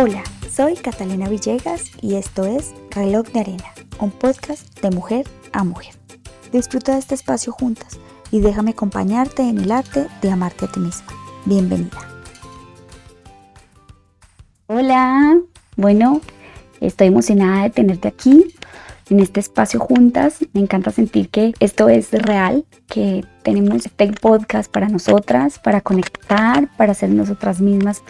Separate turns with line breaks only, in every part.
Hola, soy Catalina Villegas y esto es Reloj de Arena, un podcast de mujer a mujer. Disfruta de este espacio juntas y déjame acompañarte en el arte de amarte a ti misma. Bienvenida. Hola, bueno, estoy emocionada de tenerte aquí en este espacio juntas. Me encanta sentir que esto es real, que tenemos este podcast para nosotras, para conectar, para ser nosotras mismas,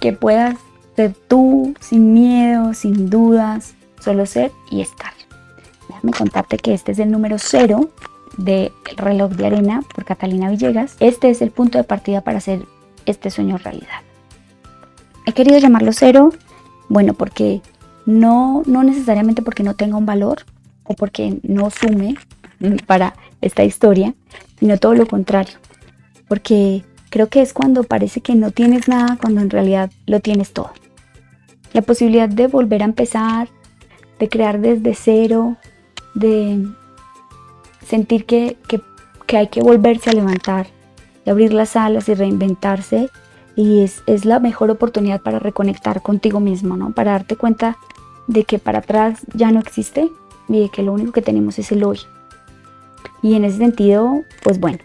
que puedas ser tú sin miedo, sin dudas, solo ser y estar. Déjame contarte que este es el número cero de reloj de arena por Catalina Villegas. Este es el punto de partida para hacer este sueño realidad. He querido llamarlo cero, bueno, porque no, no necesariamente porque no tenga un valor o porque no sume para esta historia, sino todo lo contrario. Porque creo que es cuando parece que no tienes nada, cuando en realidad lo tienes todo. La posibilidad de volver a empezar, de crear desde cero, de sentir que, hay que volverse a levantar, de abrir las alas y reinventarse. Y es, es la mejor oportunidad para reconectar contigo mismo, ¿no? Para darte cuenta de que para atrás ya no existe y de que lo único que tenemos es el hoy. Y en ese sentido, pues bueno,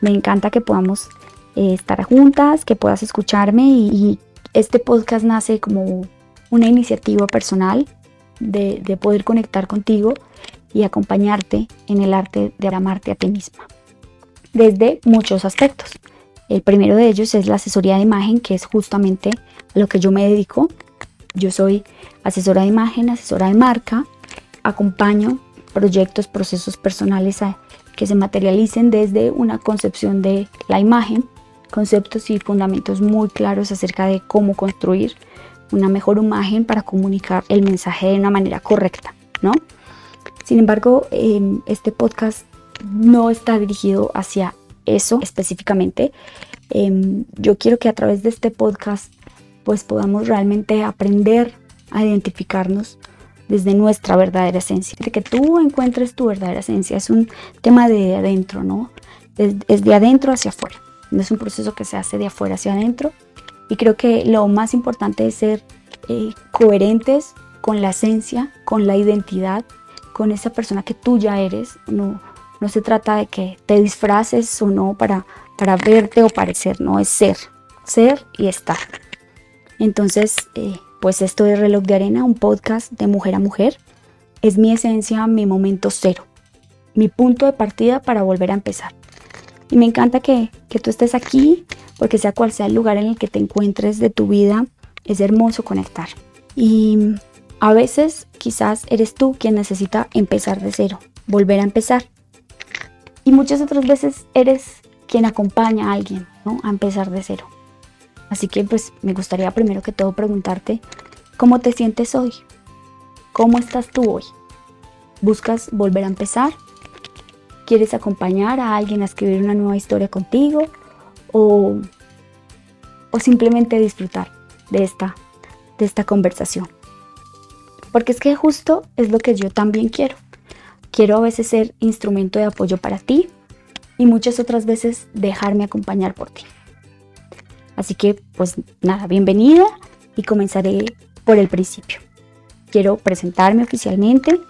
me encanta que podamos eh, estar juntas, que puedas escucharme y, este podcast nace como una iniciativa personal de, de, poder conectar contigo y acompañarte en el arte de amarte a ti misma. Desde muchos aspectos. El primero de ellos es la asesoría de imagen, que es justamente a lo que yo me dedico yo soy asesora de imagen, asesora de marca, acompaño proyectos, procesos personales que se materialicen desde una concepción de la imagen, conceptos y fundamentos muy claros acerca de cómo construir una mejor imagen para comunicar el mensaje de una manera correcta, ¿no? Sin embargo, em, este podcast no está dirigido hacia eso específicamente. Em, yo quiero que a través de este podcast pues podamos realmente aprender a identificarnos desde nuestra verdadera esencia. De que tú encuentres tu verdadera esencia es un tema de adentro, ¿no? Es, de adentro hacia afuera. No es un proceso que se hace de afuera hacia adentro. Y creo que lo más importante es ser eh, coherentes con la esencia, con la identidad, con esa persona que tú ya eres. No, no se trata de que te disfraces o no para, para verte o parecer, no, es ser, ser y estar. Entonces, eh, pues esto es Reloj de Arena, un podcast de mujer a mujer. Es mi esencia, mi momento cero, mi punto de partida para volver a empezar. Y me encanta que, que tú estés aquí, porque sea cual sea el lugar en el que te encuentres de tu vida, es hermoso conectar. Y a veces quizás eres tú quien necesita empezar de cero, volver a empezar. Y muchas otras veces eres quien acompaña a alguien ¿no? a empezar de cero. Así que pues me gustaría primero que todo preguntarte, ¿cómo te sientes hoy? ¿Cómo estás tú hoy? ¿Buscas volver a empezar? ¿Quieres acompañar a alguien a escribir una nueva historia contigo? ¿O, o simplemente disfrutar de esta, de esta conversación? Porque es que justo es lo que yo también quiero. Quiero a veces ser instrumento de apoyo para ti y muchas otras veces dejarme acompañar por ti. Así que, pues nada, bienvenida y comenzaré por el principio. Quiero presentarme oficialmente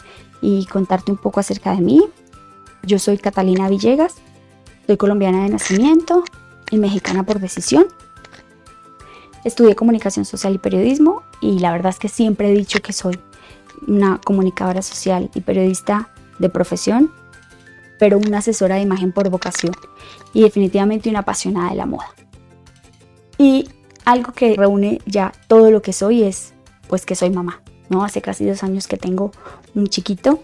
y contarte un poco acerca de mí. Yo soy Catalina Villegas, soy colombiana de nacimiento y mexicana por decisión. Estudié comunicación social y periodismo y la verdad es que siempre he dicho que soy una comunicadora social y periodista de profesión, pero una asesora de imagen por vocación y definitivamente una apasionada de la moda. Y algo que reúne ya todo lo que soy es pues que soy mamá, ¿no? Hace casi dos años que tengo un chiquito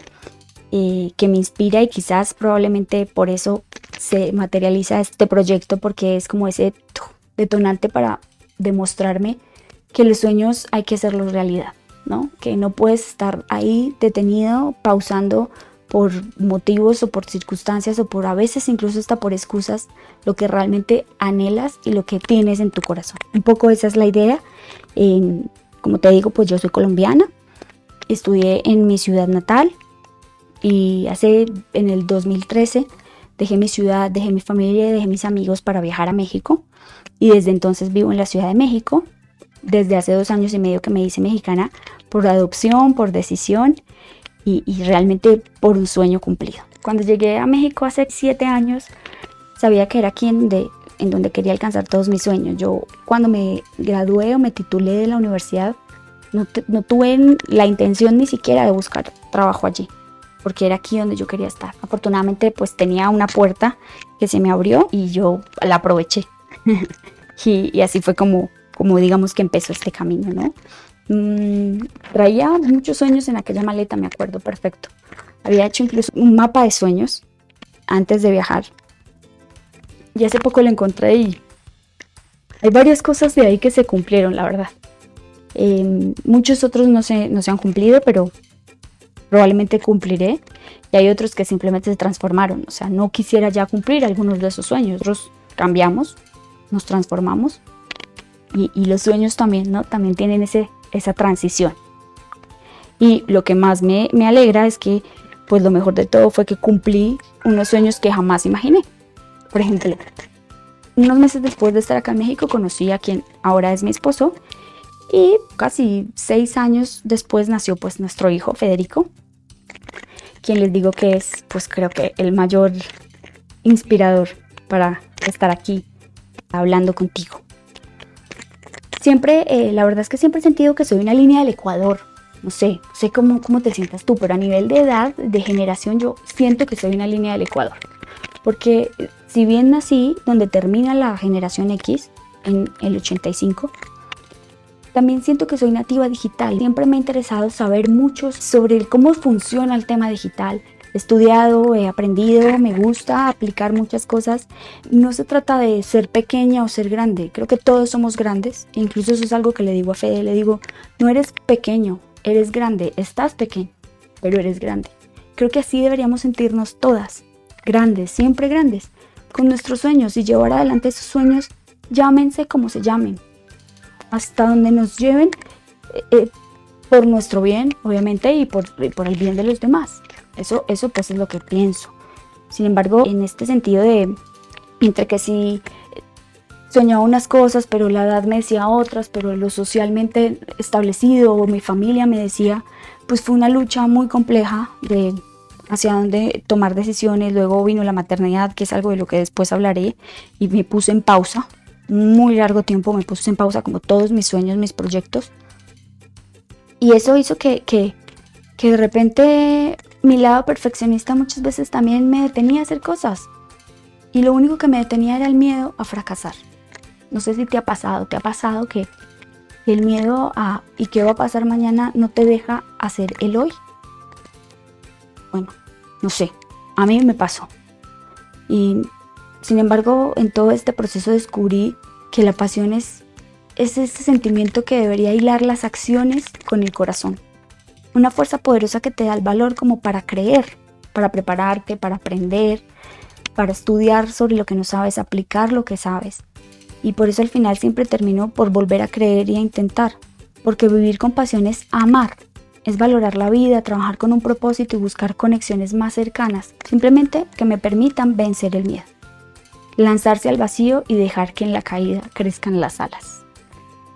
que me inspira y quizás probablemente por eso se materializa este proyecto porque es como ese detonante para demostrarme que los sueños hay que hacerlos realidad, ¿no? Que no puedes estar ahí detenido, pausando por motivos o por circunstancias o por a veces incluso hasta por excusas lo que realmente anhelas y lo que tienes en tu corazón. Un poco esa es la idea. como te digo, pues yo soy colombiana, estudié en mi ciudad natal y hace en el 2013 dejé mi ciudad, dejé mi familia, dejé mis amigos para viajar a México y desde entonces vivo en la Ciudad de México desde hace dos años y medio que me hice mexicana por adopción, por decisión y, y realmente por un sueño cumplido. Cuando llegué a México hace siete años, sabía que era aquí en donde, quería alcanzar todos mis sueños. Yo cuando me gradué o me titulé de la universidad, no tuve la intención ni siquiera de buscar trabajo allí, porque era aquí donde yo quería estar. Afortunadamente pues tenía una puerta que se me abrió y yo la aproveché. y, así fue como, como digamos que empezó este camino, ¿no? Mm, traía muchos sueños en aquella maleta, me acuerdo perfecto. Había hecho incluso un mapa de sueños antes de viajar. Y hace poco lo encontré y hay varias cosas de ahí que se cumplieron, la verdad. Eh, muchos otros no se, no se han cumplido, pero probablemente cumpliré. Y hay otros que simplemente se transformaron. O sea, no quisiera ya cumplir algunos de esos sueños. Otros cambiamos, nos transformamos. Y, los sueños también, ¿no? También tienen ese, esa transición. Y lo que más me, me alegra es que pues lo mejor de todo fue que cumplí unos sueños que jamás imaginé. Por ejemplo, unos meses después de estar acá en México conocí a quien ahora es mi esposo y casi seis años después nació pues nuestro hijo Federico, quien les digo que es pues creo que el mayor inspirador para estar aquí hablando contigo. Siempre, eh, la verdad es que siempre he sentido que soy una línea del Ecuador no sé, sé cómo, cómo te sientas tú, pero a nivel de edad, de generación, yo siento que soy una línea del Ecuador. Porque si bien nací donde termina la generación X, en el 85, también siento que soy nativa digital. Siempre me ha interesado saber mucho sobre cómo funciona el tema digital. He estudiado, he aprendido, me gusta aplicar muchas cosas. No se trata de ser pequeña o ser grande. Creo que todos somos grandes. Incluso eso es algo que le digo a Fede. Le digo, no eres pequeño, eres grande, estás pequeño, pero eres grande. Creo que así deberíamos sentirnos todas, grandes, siempre grandes, con nuestros sueños y llevar adelante esos sueños, llámense como se llamen, hasta donde nos lleven eh, eh, por nuestro bien, obviamente, y por, el bien de los demás. Eso, eso pues es lo que pienso. Sin embargo, en este sentido de, entre que si soñaba unas cosas, pero la edad me decía otras, pero lo socialmente establecido mi familia me decía, pues fue una lucha muy compleja de hacia dónde tomar decisiones. Luego vino la maternidad, que es algo de lo que después hablaré, y me puse en pausa. Muy largo tiempo me puse en pausa como todos mis sueños, mis proyectos. Y eso hizo que, que, que de repente mi lado perfeccionista muchas veces también me detenía a hacer cosas. Y lo único que me detenía era el miedo a fracasar. No sé si te ha pasado, te ha pasado que el miedo a y qué va a pasar mañana no te deja hacer el hoy. Bueno, no sé, a mí me pasó. Y sin embargo, en todo este proceso descubrí que la pasión es, es ese sentimiento que debería hilar las acciones con el corazón. Una fuerza poderosa que te da el valor como para creer, para prepararte, para aprender, para estudiar sobre lo que no sabes, aplicar lo que sabes. Y por eso al final siempre termino por volver a creer y a intentar, porque vivir con pasión es amar, es valorar la vida, trabajar con un propósito y buscar conexiones más cercanas, simplemente que me permitan vencer el miedo, lanzarse al vacío y dejar que en la caída crezcan las alas.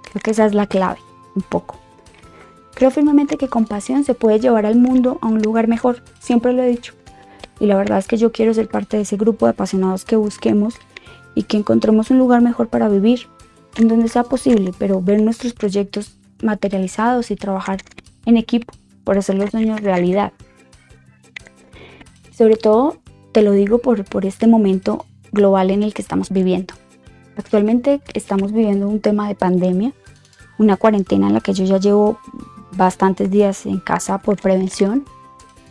Creo que esa es la clave, un poco. Creo firmemente que con pasión se puede llevar al mundo a un lugar mejor, siempre lo he dicho. Y la verdad es que yo quiero ser parte de ese grupo de apasionados que busquemos y que encontremos un lugar mejor para vivir, en donde sea posible, pero ver nuestros proyectos materializados y trabajar en equipo por hacer los sueños realidad. Sobre todo, te lo digo por, por este momento global en el que estamos viviendo. Actualmente estamos viviendo un tema de pandemia, una cuarentena en la que yo ya llevo bastantes días en casa por prevención.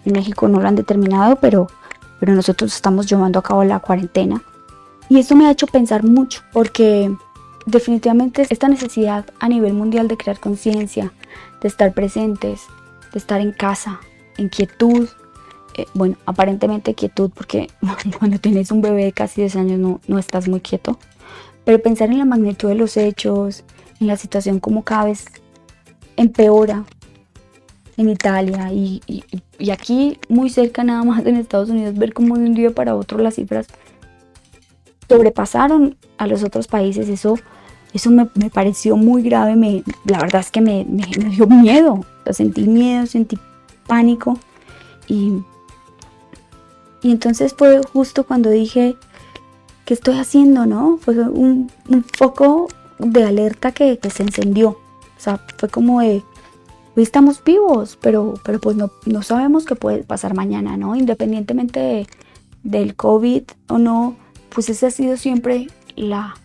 En México no lo han determinado, pero, pero nosotros estamos llevando a cabo la cuarentena y esto me ha hecho pensar mucho porque definitivamente esta necesidad a nivel mundial de crear conciencia, de estar presentes, de estar en casa, en quietud, eh, bueno, aparentemente quietud porque cuando tienes un bebé de casi 10 años no, no estás muy quieto, pero pensar en la magnitud de los hechos, en la situación como cada vez empeora en Italia y, y, y aquí muy cerca nada más en Estados Unidos, ver como de un día para otro las cifras sobrepasaron a los otros países, eso Eso me, pareció muy grave, me, la verdad es que me, me, dio miedo, sentí miedo, sentí pánico y, y entonces fue justo cuando dije, ¿qué estoy haciendo? ¿No? Fue un, foco de alerta que, se encendió. O sea, fue como de, hoy estamos vivos, pero, pero pues no, no sabemos qué puede pasar mañana, ¿no? Independientemente del COVID o no, pues esa ha sido siempre la,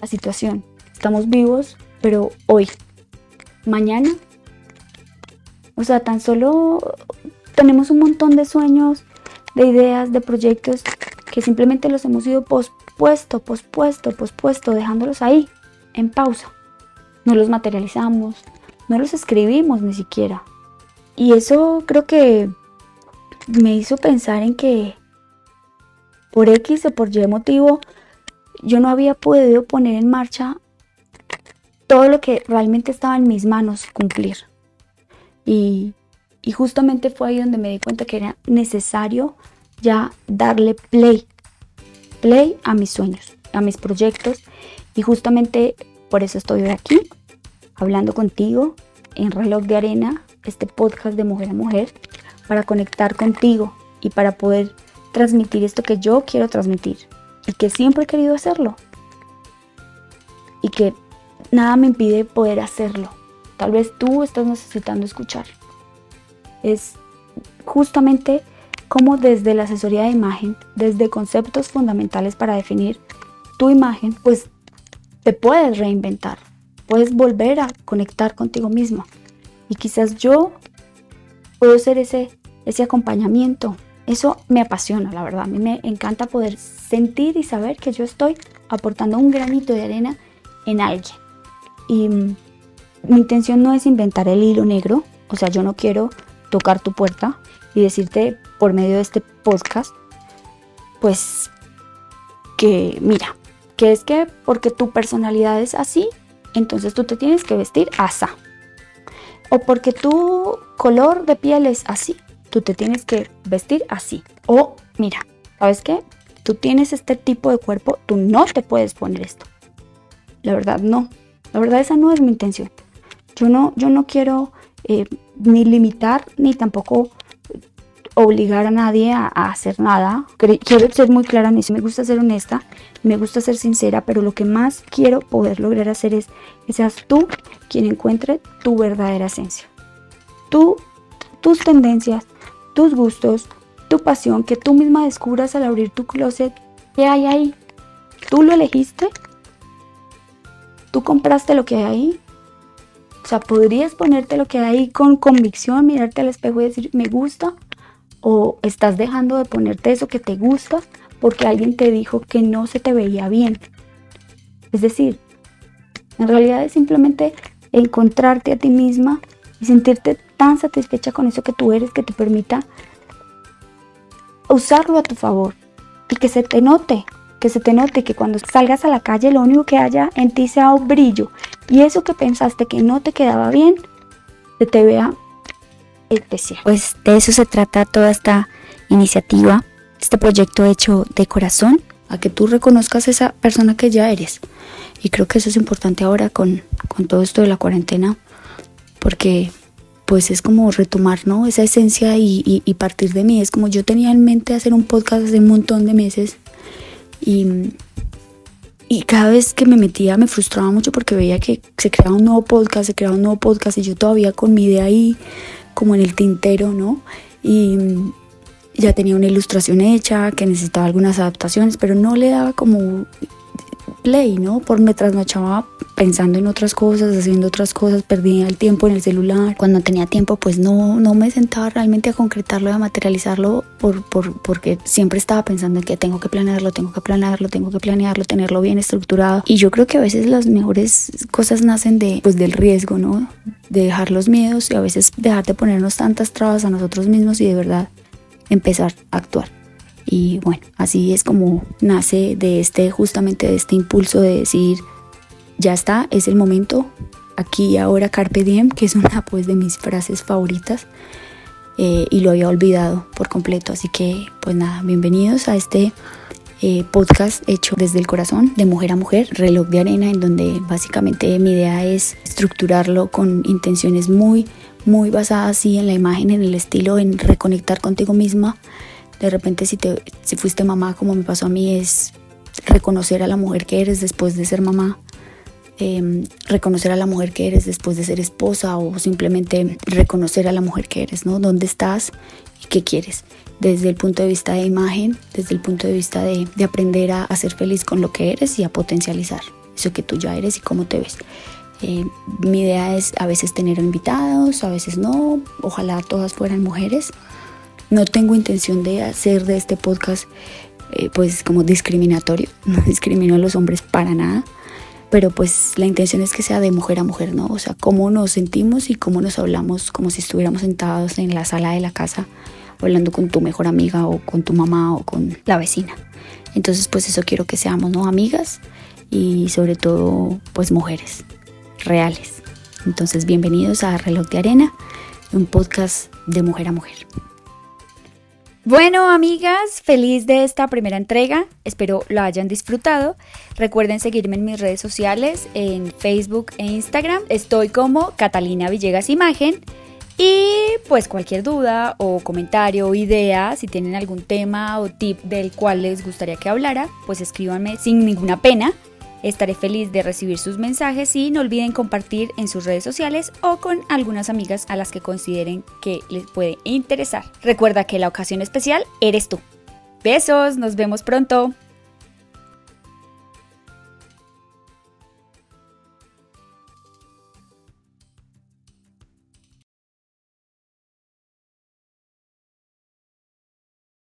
la situación. Estamos vivos, pero hoy, mañana, o sea, tan solo tenemos un montón de sueños, de ideas, de proyectos que simplemente los hemos ido pospuesto, pospuesto, pospuesto, dejándolos ahí, en pausa. No los materializamos, no los escribimos ni siquiera. Y eso creo que me hizo pensar en que por X o por Y motivo yo no había podido poner en marcha todo lo que realmente estaba en mis manos cumplir. Y, y justamente fue ahí donde me di cuenta que era necesario ya darle play, play a mis sueños, a mis proyectos. Y justamente por eso estoy hoy aquí, hablando contigo en Reloj de Arena, este podcast de mujer a mujer, para conectar contigo y para poder transmitir esto que yo quiero transmitir y que siempre he querido hacerlo. Y que nada me impide poder hacerlo. Tal vez tú estás necesitando escuchar. Es justamente como desde la asesoría de imagen, desde conceptos fundamentales para definir tu imagen, pues te puedes reinventar, puedes volver a conectar contigo mismo. Y quizás yo puedo ser ese, ese acompañamiento. Eso me apasiona, la verdad. A mí me encanta poder sentir y saber que yo estoy aportando un granito de arena en alguien. Y mm, mi intención no es inventar el hilo negro, o sea, yo no quiero tocar tu puerta y decirte por medio de este podcast, pues que mira, que es que porque tu personalidad es así, entonces tú te tienes que vestir así. O porque tu color de piel es así, tú te tienes que vestir así. O mira, ¿sabes qué? Tú tienes este tipo de cuerpo, tú no te puedes poner esto. La verdad no. La verdad esa no es mi intención. Yo no, yo no quiero eh, ni limitar ni tampoco obligar a nadie a, hacer nada. Quiero ser muy clara en eso. Me gusta ser honesta, me gusta ser sincera, pero lo que más quiero poder lograr hacer es que seas tú quien encuentre tu verdadera esencia. Tú, tus tendencias, tus gustos, tu pasión, que tú misma descubras al abrir tu closet qué hay ahí. ¿Tú lo elegiste? ¿Tú compraste lo que hay ahí? O sea, podrías ponerte lo que hay ahí con convicción, mirarte al espejo y decir, me gusta, o estás dejando de ponerte eso que te gusta porque alguien te dijo que no se te veía bien. Es decir, en realidad es simplemente encontrarte a ti misma y sentirte tan satisfecha con eso que tú eres que te permita usarlo a tu favor y que se te note, que se te note que cuando salgas a la calle lo único que haya en ti sea un brillo y eso que pensaste que no te quedaba bien, se te vea pues de eso se trata toda esta iniciativa, este proyecto hecho de corazón, a que tú reconozcas esa persona que ya eres. Y creo que eso es importante ahora con, con todo esto de la cuarentena, porque pues es como retomar, ¿no? Esa esencia y, y, partir de mí. Es como yo tenía en mente hacer un podcast hace un montón de meses y, y cada vez que me metía me frustraba mucho porque veía que se creaba un nuevo podcast, se creaba un nuevo podcast y yo todavía con mi idea ahí como en el tintero, ¿no? Y ya tenía una ilustración hecha que necesitaba algunas adaptaciones, pero no le daba como play, ¿no? Por me trasnochaba pensando en otras cosas, haciendo otras cosas, perdía el tiempo en el celular. Cuando tenía tiempo, pues no, no me sentaba realmente a concretarlo, a materializarlo, por, por, porque siempre estaba pensando en que tengo que planearlo, tengo que planearlo, tengo que planearlo, tenerlo bien estructurado. Y yo creo que a veces las mejores cosas nacen de, pues, del riesgo, ¿no? De dejar los miedos y a veces dejar de ponernos tantas trabas a nosotros mismos y de verdad empezar a actuar. Y bueno, así es como nace de este, justamente de este impulso de decir, ya está, es el momento, aquí ahora Carpe Diem, que es una pues de mis frases favoritas. Eh, y lo había olvidado por completo. Así que, pues nada, bienvenidos a este eh, podcast hecho desde el corazón, de mujer a mujer, reloj de arena, en donde básicamente mi idea es estructurarlo con intenciones muy, muy basadas así en la imagen, en el estilo, en reconectar contigo misma. De repente si, te, si fuiste mamá, como me pasó a mí, es reconocer a la mujer que eres después de ser mamá, em, reconocer a la mujer que eres después de ser esposa o simplemente reconocer a la mujer que eres, ¿no? ¿Dónde estás y qué quieres? Desde el punto de vista de imagen, desde el punto de vista de, aprender a, ser feliz con lo que eres y a potencializar eso que tú ya eres y cómo te ves. Eh, mi idea es a veces tener invitados, a veces no, ojalá todas fueran mujeres. No tengo intención de hacer de este podcast eh, pues como discriminatorio, no discrimino a los hombres para nada, pero pues la intención es que sea de mujer a mujer, ¿no? O sea, cómo nos sentimos y cómo nos hablamos como si estuviéramos sentados en la sala de la casa hablando con tu mejor amiga o con tu mamá o con la vecina. Entonces pues eso quiero que seamos, ¿no? Amigas y sobre todo pues mujeres reales. Entonces bienvenidos a Reloj de Arena, un podcast de mujer a mujer. Bueno, amigas, feliz de esta primera entrega. Espero lo hayan disfrutado. Recuerden seguirme en mis redes sociales, en Facebook e Instagram. Estoy como Catalina Villegas Imagen. Y pues cualquier duda o comentario o idea, si tienen algún tema o tip del cual les gustaría que hablara, pues escríbanme sin ninguna pena. Estaré feliz de recibir sus mensajes y no olviden compartir en sus redes sociales o con algunas amigas a las que consideren que les puede interesar. Recuerda que la ocasión especial eres tú. Besos, nos vemos pronto.